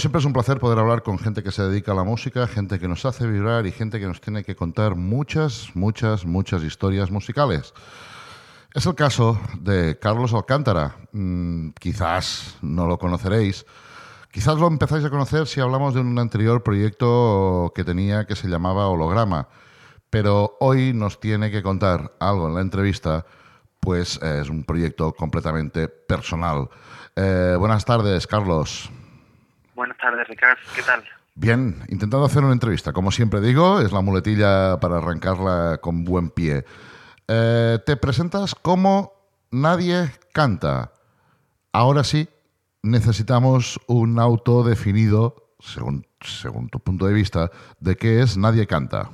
Siempre es un placer poder hablar con gente que se dedica a la música, gente que nos hace vibrar y gente que nos tiene que contar muchas, muchas, muchas historias musicales. Es el caso de Carlos Alcántara. Mm, quizás no lo conoceréis. Quizás lo empezáis a conocer si hablamos de un anterior proyecto que tenía que se llamaba Holograma. Pero hoy nos tiene que contar algo en la entrevista, pues es un proyecto completamente personal. Eh, buenas tardes, Carlos. Buenas tardes, Ricardo. ¿Qué tal? Bien, intentando hacer una entrevista. Como siempre digo, es la muletilla para arrancarla con buen pie. Eh, te presentas como Nadie canta. Ahora sí, necesitamos un auto definido, según, según tu punto de vista, de qué es Nadie canta.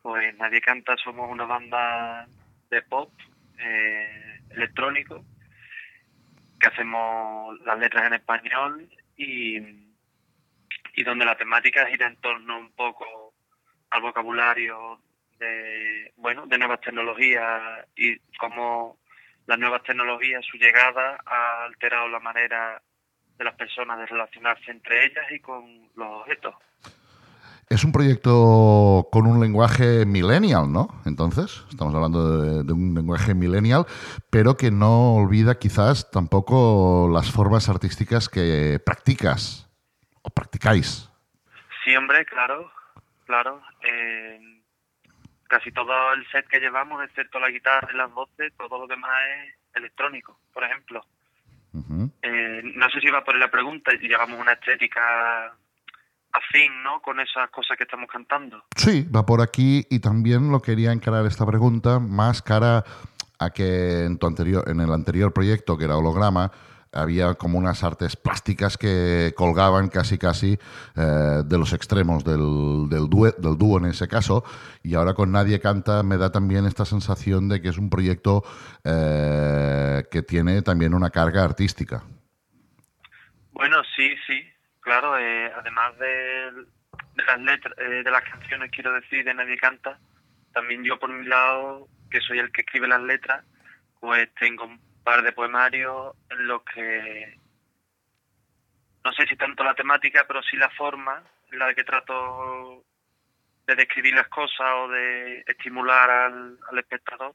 Pues Nadie canta, somos una banda de pop eh, electrónico que hacemos las letras en español y, y donde la temática gira en torno un poco al vocabulario de bueno de nuevas tecnologías y cómo las nuevas tecnologías su llegada ha alterado la manera de las personas de relacionarse entre ellas y con los objetos. Es un proyecto con un lenguaje millennial, ¿no? Entonces, estamos hablando de, de, un lenguaje millennial, pero que no olvida quizás tampoco las formas artísticas que practicas o practicáis. Sí, hombre, claro, claro. Eh, casi todo el set que llevamos, excepto la guitarra y las voces, todo lo demás es electrónico, por ejemplo. Uh -huh. eh, no sé si va por la pregunta, llevamos una estética afín, ¿no? Con esas cosas que estamos cantando. Sí, va por aquí y también lo quería encarar esta pregunta más cara a que en tu anterior, en el anterior proyecto que era holograma había como unas artes plásticas que colgaban casi casi eh, de los extremos del, del, dúo, del dúo en ese caso y ahora con Nadie Canta me da también esta sensación de que es un proyecto eh, que tiene también una carga artística. Bueno, sí, sí, claro, eh, además de, las letras, eh, de las canciones, quiero decir, de Nadie Canta, también yo por mi lado, que soy el que escribe las letras, pues tengo un par de poemarios en los que no sé si tanto la temática, pero sí la forma en la que trato de describir las cosas o de estimular al, al espectador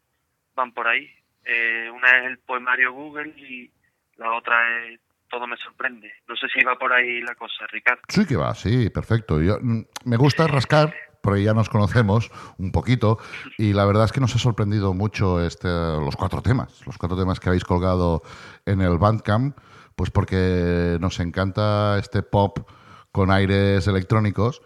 van por ahí. Eh, una es el poemario Google y la otra es todo me sorprende. No sé si va por ahí la cosa, Ricardo. Sí que va, sí, perfecto. Yo, me gusta rascar, porque ya nos conocemos un poquito, y la verdad es que nos ha sorprendido mucho este, los cuatro temas, los cuatro temas que habéis colgado en el Bandcamp, pues porque nos encanta este pop con aires electrónicos,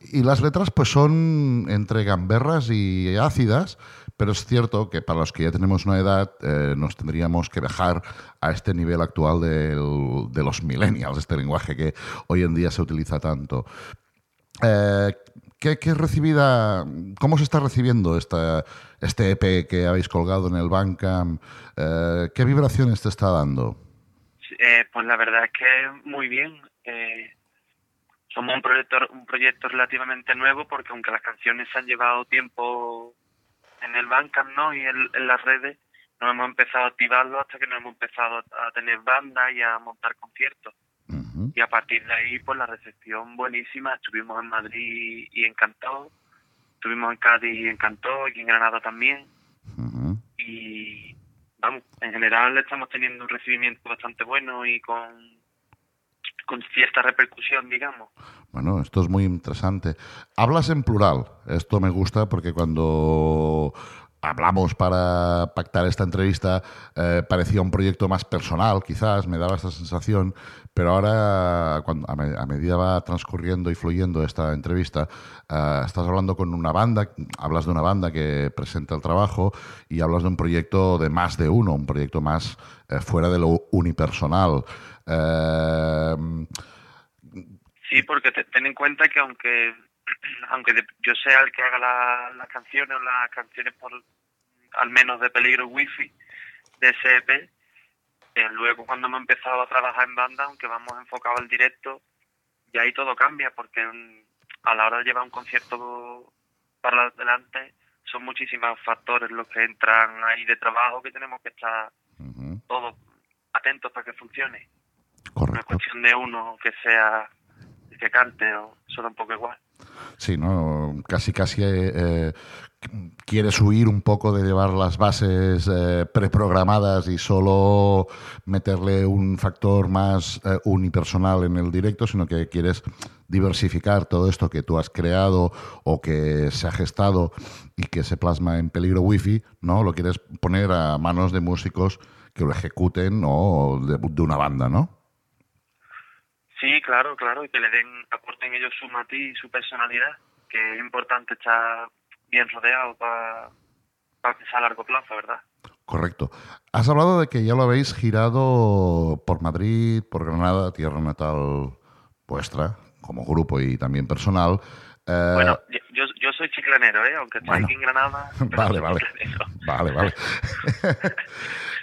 y las letras pues son entre gamberras y ácidas, pero es cierto que para los que ya tenemos una edad eh, nos tendríamos que bajar a este nivel actual del, de los millennials, este lenguaje que hoy en día se utiliza tanto. Eh, ¿qué, ¿qué, recibida, ¿Cómo se está recibiendo esta, este EP que habéis colgado en el Bandcamp? Eh, ¿Qué vibraciones te está dando? pues la verdad es que muy bien. somos un proyecto, un proyecto relativamente nuevo porque aunque las canciones han llevado tiempo en el Bandcamp ¿no? y en, en, las redes no hemos empezado a activarlo hasta que no hemos empezado a tener bandas y a montar conciertos. Uh -huh. Y a partir de ahí, pues la recepción buenísima. Estuvimos en Madrid y encantado. Estuvimos en Cádiz y encantó. Y en Granada también. Uh -huh. Y vamos, en general estamos teniendo un recibimiento bastante bueno y con con cierta repercusión, digamos. Bueno, esto es muy interesante. Hablas en plural. Esto me gusta porque cuando hablamos para pactar esta entrevista eh, parecía un proyecto más personal, quizás, me daba esta sensación, pero ahora, cuando, a, me, a medida va transcurriendo y fluyendo esta entrevista, eh, estás hablando con una banda, hablas de una banda que presenta el trabajo y hablas de un proyecto de más de uno, un proyecto más eh, fuera de lo unipersonal. Eh, sí, porque te, ten en cuenta que aunque aunque de, yo sea el que haga las la canciones o las canciones por al menos de peligro wifi de ese EP, eh, luego cuando hemos empezado a trabajar en banda, aunque vamos enfocados al directo, y ahí todo cambia porque a la hora de llevar un concierto para adelante son muchísimos factores los que entran ahí de trabajo que tenemos que estar uh -huh. todos atentos para que funcione. Correcto. No es cuestión de uno que sea el que cante o solo un poco igual. Sí, ¿no? Casi, casi eh, eh, quieres huir un poco de llevar las bases eh, preprogramadas y solo meterle un factor más unipersonal en el directo, sino que quieres diversificar todo esto que tú has creado o que se ha gestado y que se plasma en peligro wifi, ¿no? Lo quieres poner a manos de músicos que lo ejecuten o de una banda, ¿no? Sí, claro, claro, y que le den, aporten ellos su matiz y su personalidad, que es importante estar bien rodeado para, para a largo plazo, ¿verdad? Correcto. Has hablado de que ya lo habéis girado por Madrid, por Granada, tierra natal vuestra, como grupo y también personal. Eh, bueno, yo, yo soy chiclanero, ¿eh? aunque estoy aquí en Granada. Vale, vale. Vale, vale.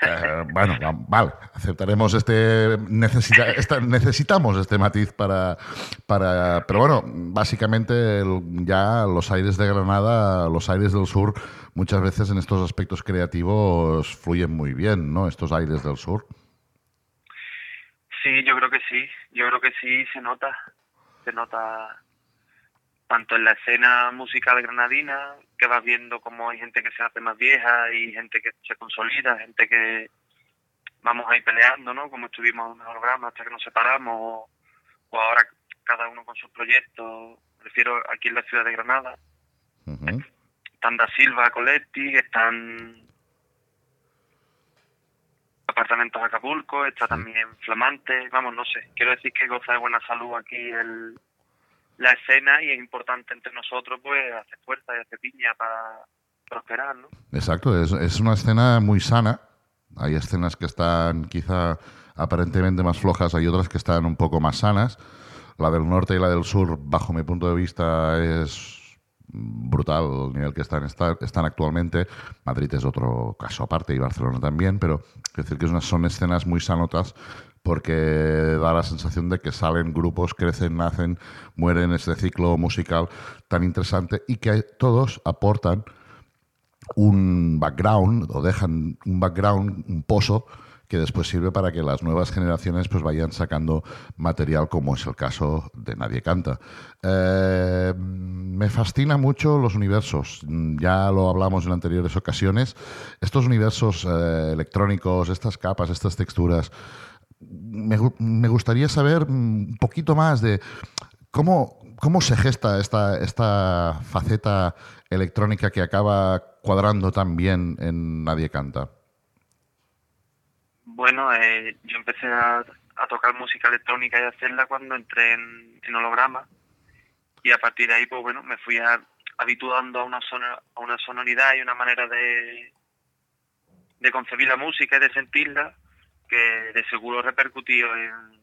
Eh, bueno, vale, aceptaremos este, necesita, necesitamos este matiz para, para, pero bueno, básicamente ya los aires de Granada, los aires del sur, muchas veces en estos aspectos creativos fluyen muy bien, ¿no? Estos aires del sur. Sí, yo creo que sí, yo creo que sí se nota, se nota tanto en la escena musical granadina, que vas viendo como hay gente que se hace más vieja y gente que se consolida, gente que vamos ahí peleando, ¿no? Como estuvimos en el programa hasta que nos separamos, o, ahora cada uno con sus proyectos, prefiero aquí en la ciudad de Granada. Están Da Silva, Coletti, están apartamentos Acapulco, está también Flamante, vamos, no sé, quiero decir que goza de buena salud aquí el la escena y es importante entre nosotros pues hacer fuerza y hacer piña para prosperar, ¿no? Exacto, es, es una escena muy sana. Hay escenas que están quizá aparentemente más flojas, hay otras que están un poco más sanas. La del norte y la del sur, bajo mi punto de vista, es brutal el nivel que están, están actualmente. Madrid es otro caso aparte y Barcelona también, pero es decir que son escenas muy sanotas porque da la sensación de que salen grupos, crecen, nacen, mueren este ciclo musical tan interesante y que todos aportan un background o dejan un background, un pozo que después sirve para que las nuevas generaciones pues vayan sacando material como es el caso de Nadie Canta. Eh, me fascina mucho los universos, ya lo hablamos en anteriores ocasiones, estos universos eh, electrónicos, estas capas, estas texturas, me, gustaría saber un poquito más de cómo, cómo se gesta esta, esta faceta electrónica que acaba cuadrando tan bien en Nadie Canta. Bueno, eh, yo empecé a, tocar música electrónica y a hacerla cuando entré en, holograma y a partir de ahí, pues bueno, me fui habituando a una, a una sonoridad y una manera de, de concebir la música y de sentirla que de seguro repercutió en,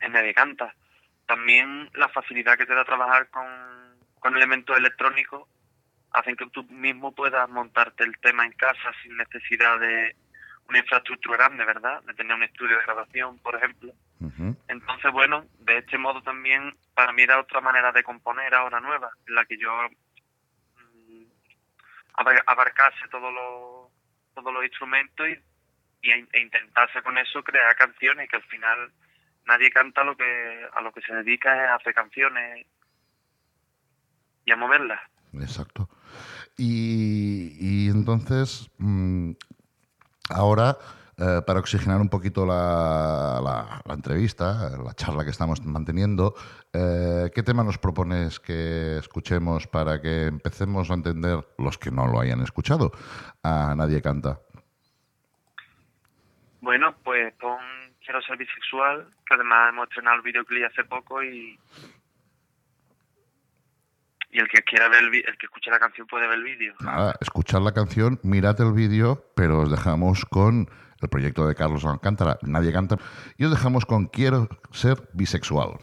en Nadie Canta. También la facilidad que te da trabajar con, con elementos electrónicos hacen que tú mismo puedas montarte el tema en casa sin necesidad de una infraestructura grande, ¿verdad? De tener un estudio de grabación, por ejemplo. Entonces, bueno, de este modo también para mí era otra manera de componer ahora nueva, en la que yo mm, abarcase todos los todos los instrumentos y y e intentarse con eso crear canciones que al final nadie canta lo que a lo que se dedica es a hacer canciones y a moverlas exacto y, y entonces mm, ahora eh, para oxigenar un poquito la, la, entrevista, la charla que estamos manteniendo, eh, ¿qué tema nos propones que escuchemos para que empecemos a entender, los que no lo hayan escuchado, a Nadie Canta? Bueno, pues con Quiero ser bisexual, que además hemos estrenado el videoclip hace poco y y el que quiera ver el, el que escuche la canción puede ver el vídeo. Nada, escuchar la canción, mirad el vídeo, pero os dejamos con el proyecto de Carlos Alcántara, Nadie canta, y os dejamos con Quiero ser bisexual.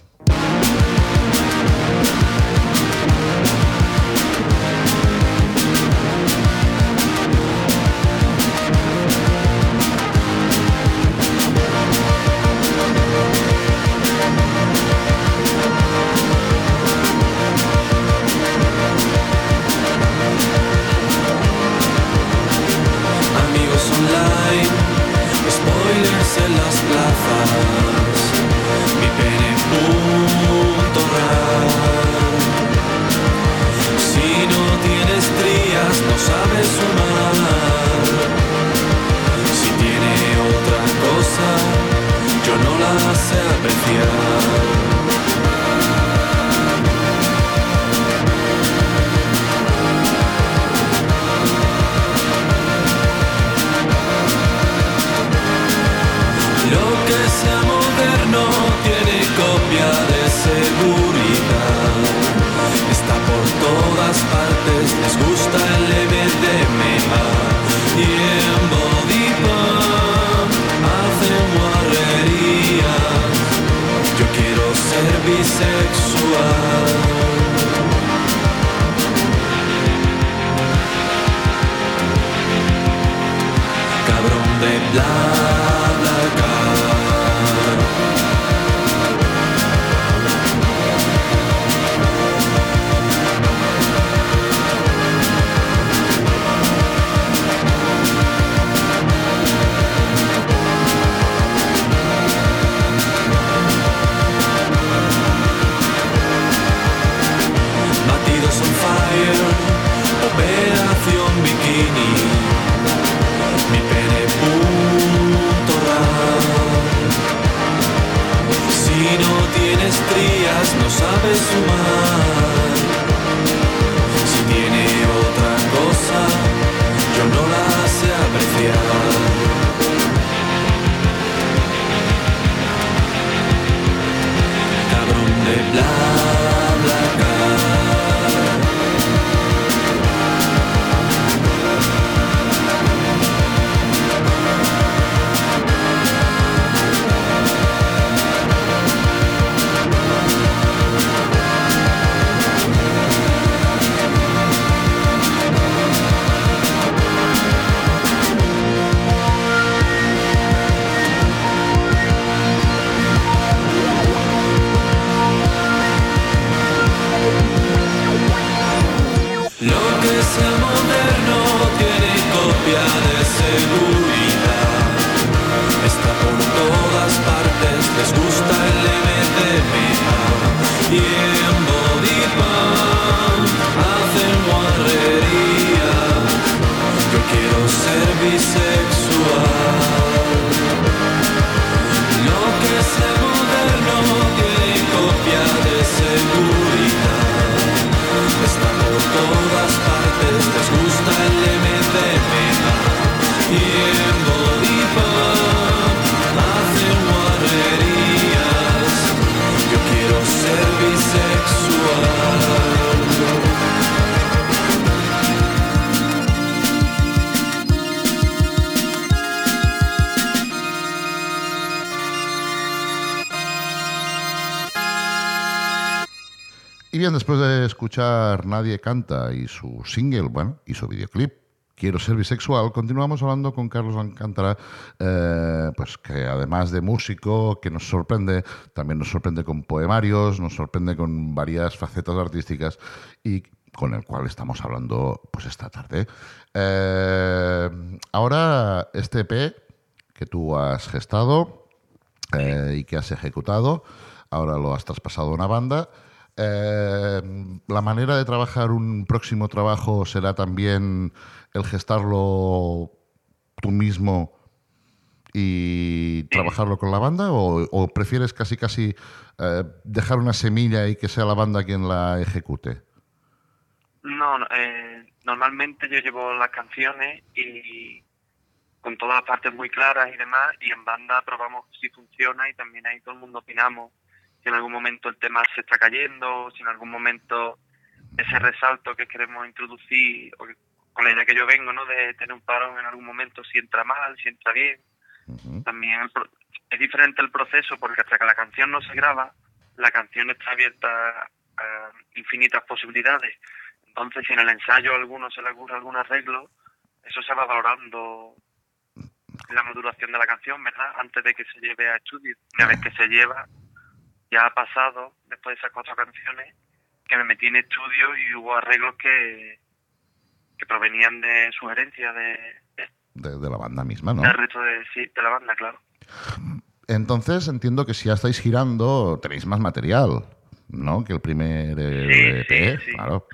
Después de escuchar Nadie Canta y su single, bueno, y su videoclip, Quiero ser bisexual, continuamos hablando con Carlos Alcántara, eh, pues que además de músico, que nos sorprende, también nos sorprende con poemarios, nos sorprende con varias facetas artísticas y con el cual estamos hablando pues esta tarde. Eh, ahora, este EP que tú has gestado eh, y que has ejecutado, ahora lo has traspasado a una banda. Eh, la manera de trabajar un próximo trabajo será también el gestarlo tú mismo y trabajarlo con la banda o, prefieres casi casi eh, dejar una semilla y que sea la banda quien la ejecute? No, eh, normalmente yo llevo las canciones y con todas las partes muy claras y demás y en banda probamos si funciona y también ahí todo el mundo opinamos si en algún momento el tema se está cayendo, si en algún momento ese resalto que queremos introducir, con la idea que yo vengo, ¿no? De tener un parón en algún momento, si entra mal, si entra bien. También es diferente el proceso porque hasta que la canción no se graba, la canción está abierta a infinitas posibilidades. Entonces, si en el ensayo a alguno se le ocurre algún arreglo, eso se va valorando la modulación de la canción, ¿verdad? Antes de que se lleve a estudio. Una vez que se lleva, ya ha pasado, después de esas cuatro canciones, que me metí en estudio y hubo arreglos que, que provenían de sugerencias de, de, la banda misma, ¿no? De resto de, sí, de la banda, claro. Entonces entiendo que si ya estáis girando, tenéis más material, ¿no? Que el primer eh, Sí, EP, sí, sí. claro.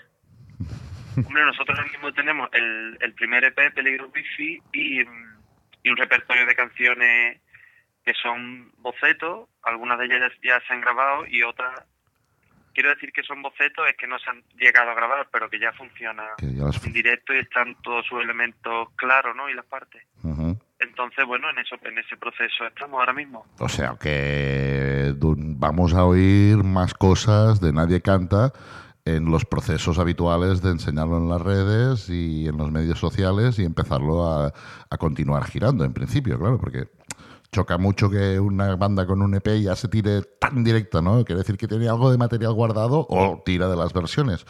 Hombre, nosotros ahora mismo tenemos el, el primer EP, Peligro Wifi, y, y un repertorio de canciones que son bocetos, algunas de ellas ya, se han grabado y otras, quiero decir que son bocetos, es que no se han llegado a grabar, pero que ya funcionan Que ya las- en directo y están todos sus elementos claros, ¿no? Y las partes. Entonces, bueno, en eso en ese proceso estamos ahora mismo. O sea que vamos a oír más cosas de Nadie Canta en los procesos habituales de enseñarlo en las redes y en los medios sociales y empezarlo a, a continuar girando, en principio, claro, porque choca mucho que una banda con un EP ya se tire tan directa, ¿no? Quiere decir que tiene algo de material guardado o tira de las versiones.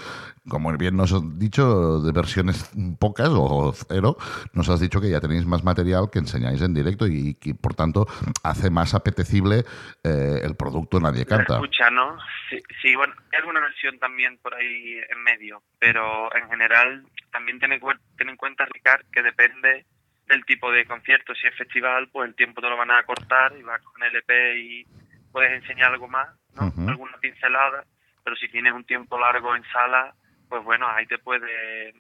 Como bien nos has dicho, de versiones pocas o cero, nos has dicho que ya tenéis más material que enseñáis en directo y que, por tanto, hace más apetecible eh, el producto Nadie Canta. Escucha, ¿no? Sí, sí, bueno, hay alguna versión también por ahí en medio, pero en general también ten en, cuen- ten en cuenta, Ricard, que depende del tipo de concierto. Si es festival, pues el tiempo te lo van a cortar y vas con el EP y puedes enseñar algo más, ¿no? Alguna pincelada, pero si tienes un tiempo largo en sala, pues bueno, ahí te puede,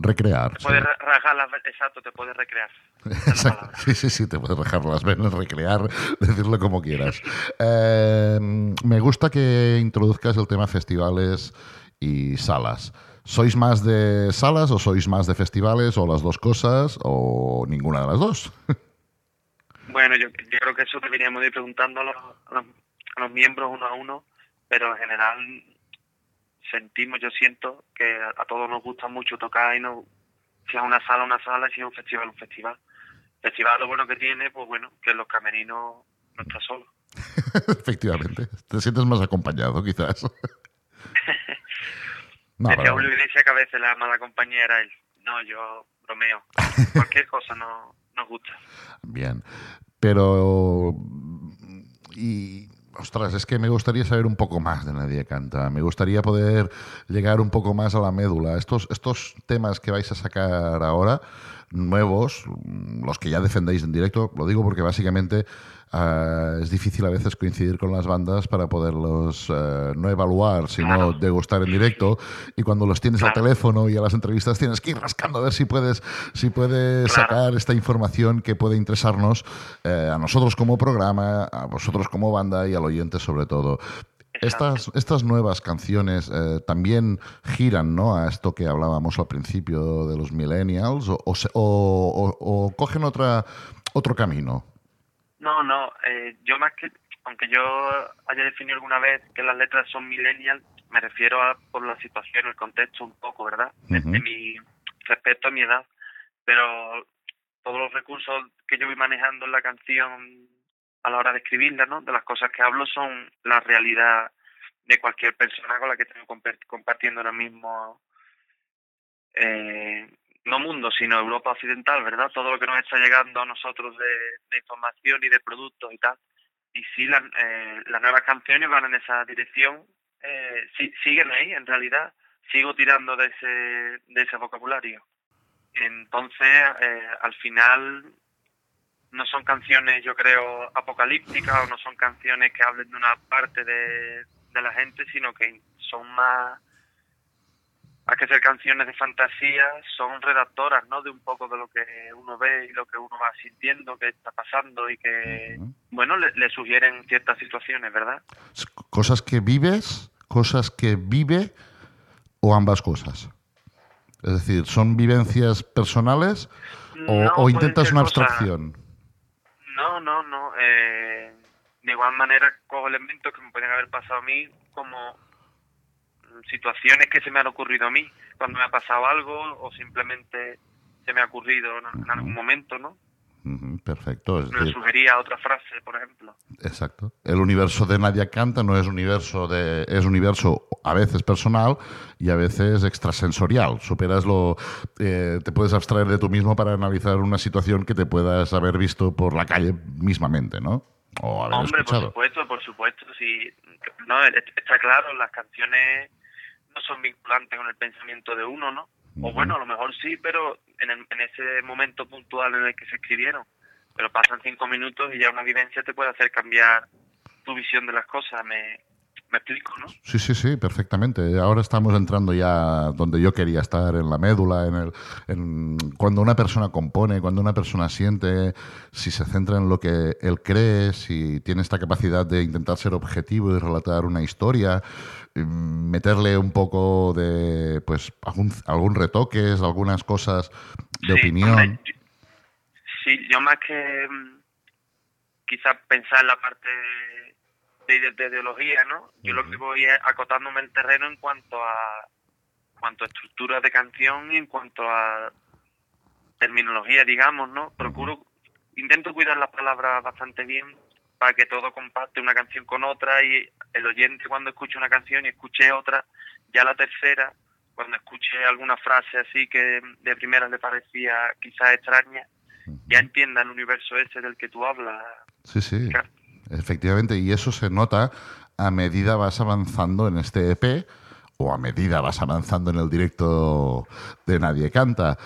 Recrear. te sí. puede rajar las... Exacto, te puedes recrear. Exacto. Sí, sí, sí, te puedes dejar las venas, recrear, decirlo como quieras. Eh, me gusta que introduzcas el tema festivales y salas. ¿Sois más de salas o sois más de festivales o las dos cosas o ninguna de las dos? Bueno, yo, yo creo que eso deberíamos ir preguntando a los, a los- a los miembros uno a uno, pero en general sentimos, yo siento que a, a todos nos gusta mucho tocar y no, si es una sala, una sala, y si es un festival, un festival. Festival lo bueno que tiene, pues bueno, que los camerinos no está solo. Efectivamente. Te sientes más acompañado, quizás. No, Decía Julio Iglesias que a veces la mala compañía era él. No, yo bromeo. Cualquier cosa no nos gusta. Bien. Pero. Y. Ostras, es que me gustaría saber un poco más de Nadie Canta. Me gustaría poder llegar un poco más a la médula. Estos, estos temas que vais a sacar ahora, nuevos, los que ya defendéis en directo, lo digo porque básicamente ah, es difícil a veces coincidir con las bandas para poderlos eh, no evaluar, sino Claro. degustar en directo. Y cuando los tienes al teléfono y a las entrevistas tienes que ir rascando a ver si puedes, si puedes Claro. sacar esta información que puede interesarnos eh, a nosotros como programa, a vosotros como banda y al oyente sobre todo. Estas, estas nuevas canciones eh, también giran ¿no? a esto que hablábamos al principio de los millennials o, o o- cogen otra, otro camino. No, no, eh, yo más que, aunque yo haya definido alguna vez que las letras son millennial, me refiero a por la situación, el contexto un poco, ¿verdad? De mi respecto a mi edad. Pero todos los recursos que yo voy manejando en la canción a la hora de escribirla, ¿no? De las cosas que hablo son la realidad de cualquier persona con la que estoy compa- compartiendo ahora mismo eh, no mundo, sino Europa occidental, ¿verdad? Todo lo que nos está llegando a nosotros de, información y de productos y tal. Y sí, eh, las nuevas canciones van en esa dirección, eh, siguen ahí, en realidad. Sigo tirando de ese, de ese vocabulario. Entonces, eh, al final, no son canciones, yo creo, apocalípticas o no son canciones que hablen de una parte de, de la gente, sino que son más más que ser canciones de fantasía, son redactoras, ¿no? De un poco de lo que uno ve y lo que uno va sintiendo, que está pasando y que, bueno, le, le sugieren ciertas situaciones, ¿verdad? Cosas que vives, cosas que vive o ambas cosas. Es decir, ¿son vivencias personales o, No, o pueden intentas una abstracción? No, no, no. eh, de igual manera cojo elementos que me pueden haber pasado a mí como situaciones que se me han ocurrido a mí cuando me ha pasado algo o simplemente se me ha ocurrido en, algún momento, ¿no? Perfecto. Es decir, sugería otra frase, por ejemplo. Exacto. El universo de Nadia Canta no es universo de es universo a veces personal y a veces extrasensorial. Superas lo eh, te puedes abstraer de tú mismo para analizar una situación que te puedas haber visto por la calle mismamente, ¿no? O haber Hombre, por supuesto, por supuesto, sí. No, es- está claro, las canciones no son vinculantes con el pensamiento de uno, ¿no? O bueno, a lo mejor sí, pero en, el- en ese momento puntual en el que se escribieron. Pero pasan cinco minutos y ya una vivencia te puede hacer cambiar tu visión de las cosas. Me, me explico, ¿no? Sí, sí, sí, perfectamente. Ahora estamos entrando ya donde yo quería estar, en la médula, en el, en, cuando una persona compone, cuando una persona siente, si se centra en lo que él cree, si tiene esta capacidad de intentar ser objetivo y relatar una historia, meterle un poco de, pues, algún, algún retoques, algunas cosas de Sí, opinión. hombre, sí, yo más que mm, quizás pensar en la parte de, de- de ideología, ¿no? Yo lo que voy es acotándome el terreno en cuanto a cuanto a estructura de canción y en cuanto a terminología, digamos, ¿no? Procuro, intento cuidar las palabras bastante bien para que todo compacte una canción con otra y el oyente cuando escuche una canción y escuche otra, ya la tercera, cuando escuche alguna frase así que de primera le parecía quizás extraña, ya entienda el universo ese del que tú hablas. Sí, sí, Claro. efectivamente. Y eso se nota a medida vas avanzando en este EP o a medida vas avanzando en el directo de Nadie Canta.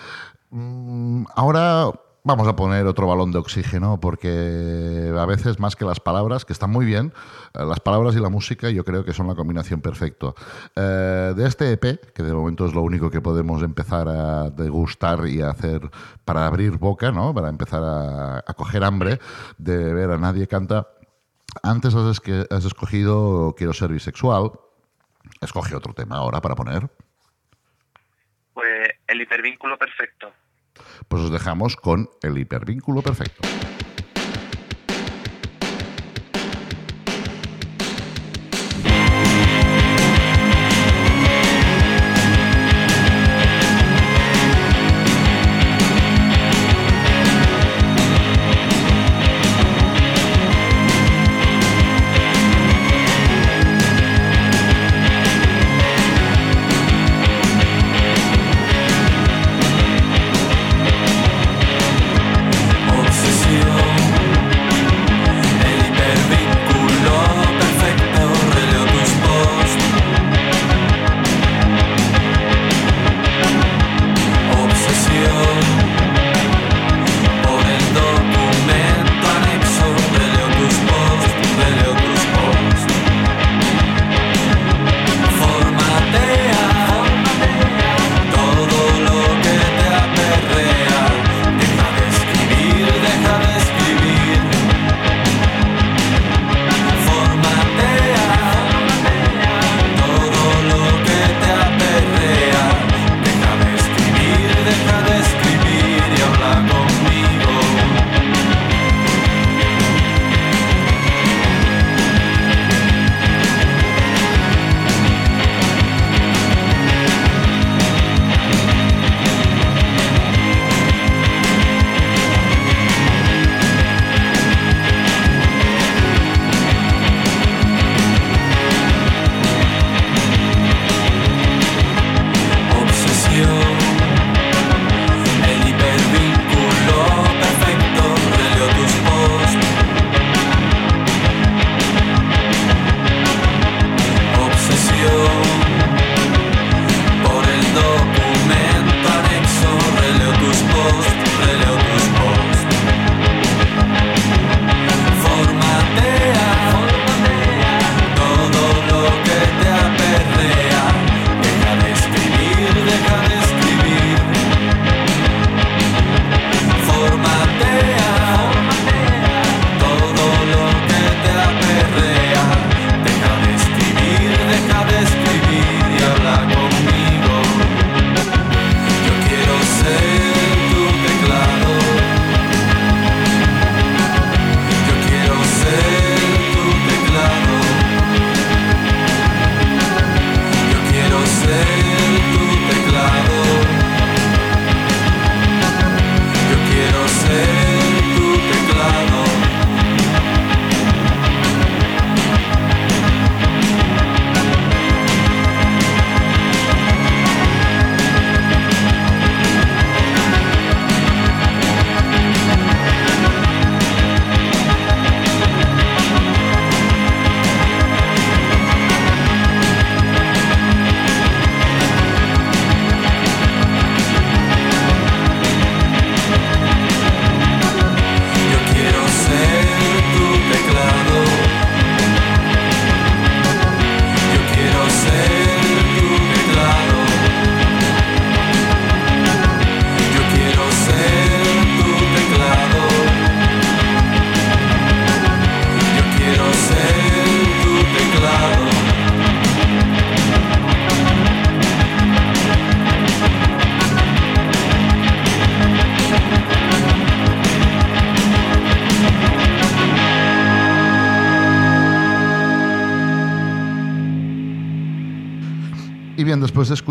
Mm, Ahora vamos a poner otro balón de oxígeno porque a veces más que las palabras, que están muy bien, eh, las palabras y la música yo creo que son la combinación perfecta. Eh, de este EP, que de momento es lo único que podemos empezar a degustar y a hacer para abrir boca, ¿no? para empezar a, coger hambre de ver a Nadie Canta, antes has, esque- has escogido Quiero ser bisexual. Escoge otro tema ahora para poner. Pues el hipervínculo perfecto. Pues os dejamos con el hipervínculo perfecto.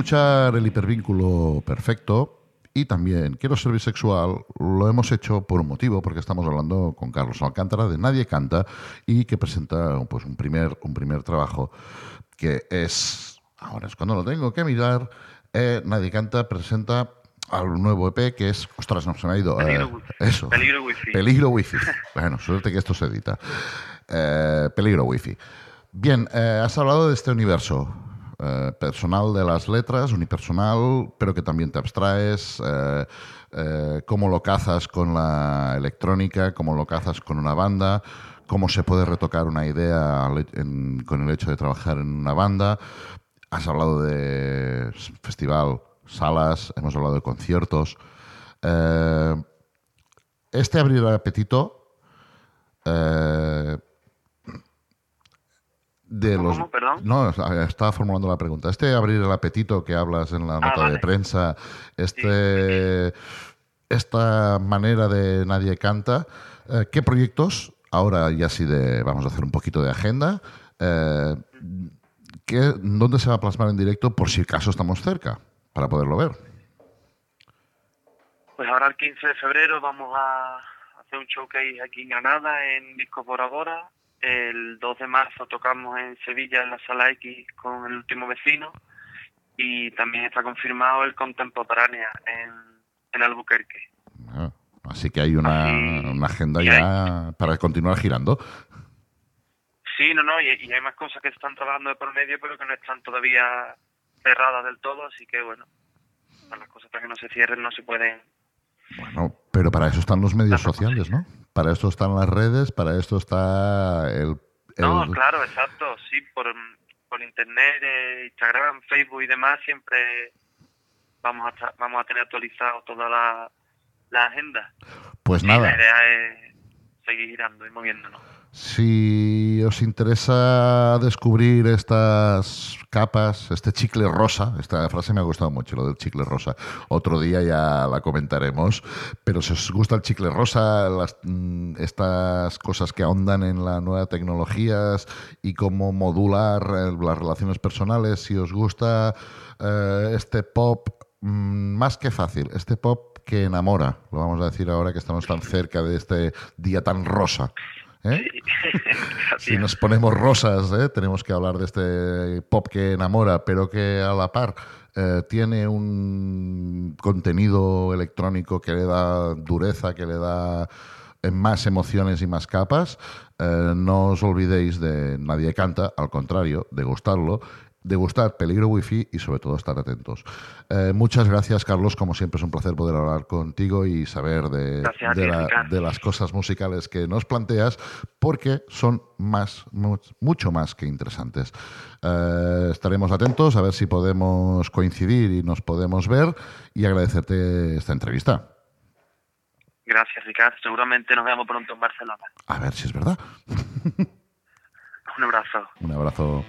Escuchar el hipervínculo perfecto y también quiero ser bisexual, lo hemos hecho por un motivo, porque estamos hablando con Carlos Alcántara de Nadie Canta y que presenta pues, un, primer, un primer trabajo que es, ahora es cuando lo tengo que mirar, eh, Nadie Canta presenta al nuevo EP que es, ostras, no se me ha ido. Peligro eh, wifi. eso. Peligro wifi. Peligro wifi. bueno, suerte que esto se edita. Eh, peligro wifi. Bien, has hablado de este universo eh, personal de las letras, unipersonal, pero que también te abstraes. eh, eh, cómo lo cazas con la electrónica, cómo lo cazas con una banda, cómo se puede retocar una idea en- con el hecho de trabajar en una banda. Has hablado de festival, salas, hemos hablado de conciertos. Este abrir el apetito de ¿Cómo, los cómo? Perdón. no estaba formulando la pregunta este abrir el apetito que hablas en la nota de Ah, vale. prensa este esta manera de nadie canta eh, qué proyectos ahora ya sí de vamos a hacer un poquito de agenda eh, ¿qué- dónde se va a plasmar en directo por si acaso estamos cerca para poderlo ver Pues ahora el 15 de febrero vamos a hacer un showcase aquí en Granada, en Discos por Agora. El 2 de marzo tocamos en Sevilla, en la Sala X, con El Último Vecino. Y también está confirmado el Contemporánea en, en Albuquerque. Ah, Así que hay una, Así- una agenda ya para continuar girando. Sí, no, no, y, y hay más cosas que están trabajando de por medio, pero que no están todavía cerradas del todo, así que bueno, las cosas hasta que no se cierren no se pueden Bueno, pero para eso están los medios sociales, ¿no? Para esto están las redes, para esto está el... el- No, claro, exacto, sí, por, por internet, eh, Instagram, Facebook y demás siempre vamos a vamos a tener actualizado toda la, la agenda. Pues Y la nada, idea es seguir girando y moviéndonos. Si os interesa descubrir estas capas, este chicle rosa, esta frase me ha gustado mucho, lo del chicle rosa, otro día ya la comentaremos, pero si os gusta el chicle rosa, las, mm, estas cosas que ahondan en las nuevas tecnologías y cómo modular eh, las relaciones personales, si os gusta eh, este pop mm, más que fácil, este pop que enamora, lo vamos a decir ahora que estamos tan cerca de este día tan rosa. ¿Eh? Si nos ponemos rosas, ¿eh? tenemos que hablar de este pop que enamora, pero que a la par eh, tiene un contenido electrónico que le da dureza, que le da más emociones y más capas. No os olvidéis de Nadie Canta, al contrario, de gustarlo, de gustar Peligro Wi-Fi y sobre todo estar atentos. Eh, muchas gracias, Carlos. Como siempre es un placer poder hablar contigo y saber de, la- las cosas musicales que nos planteas porque son más, mu- mucho más que interesantes. Eh, estaremos atentos a ver si podemos coincidir y nos podemos ver y agradecerte esta entrevista. Gracias, Ricardo. Seguramente nos vemos pronto en Barcelona. A ver si es verdad. Un abrazo. Un abrazo.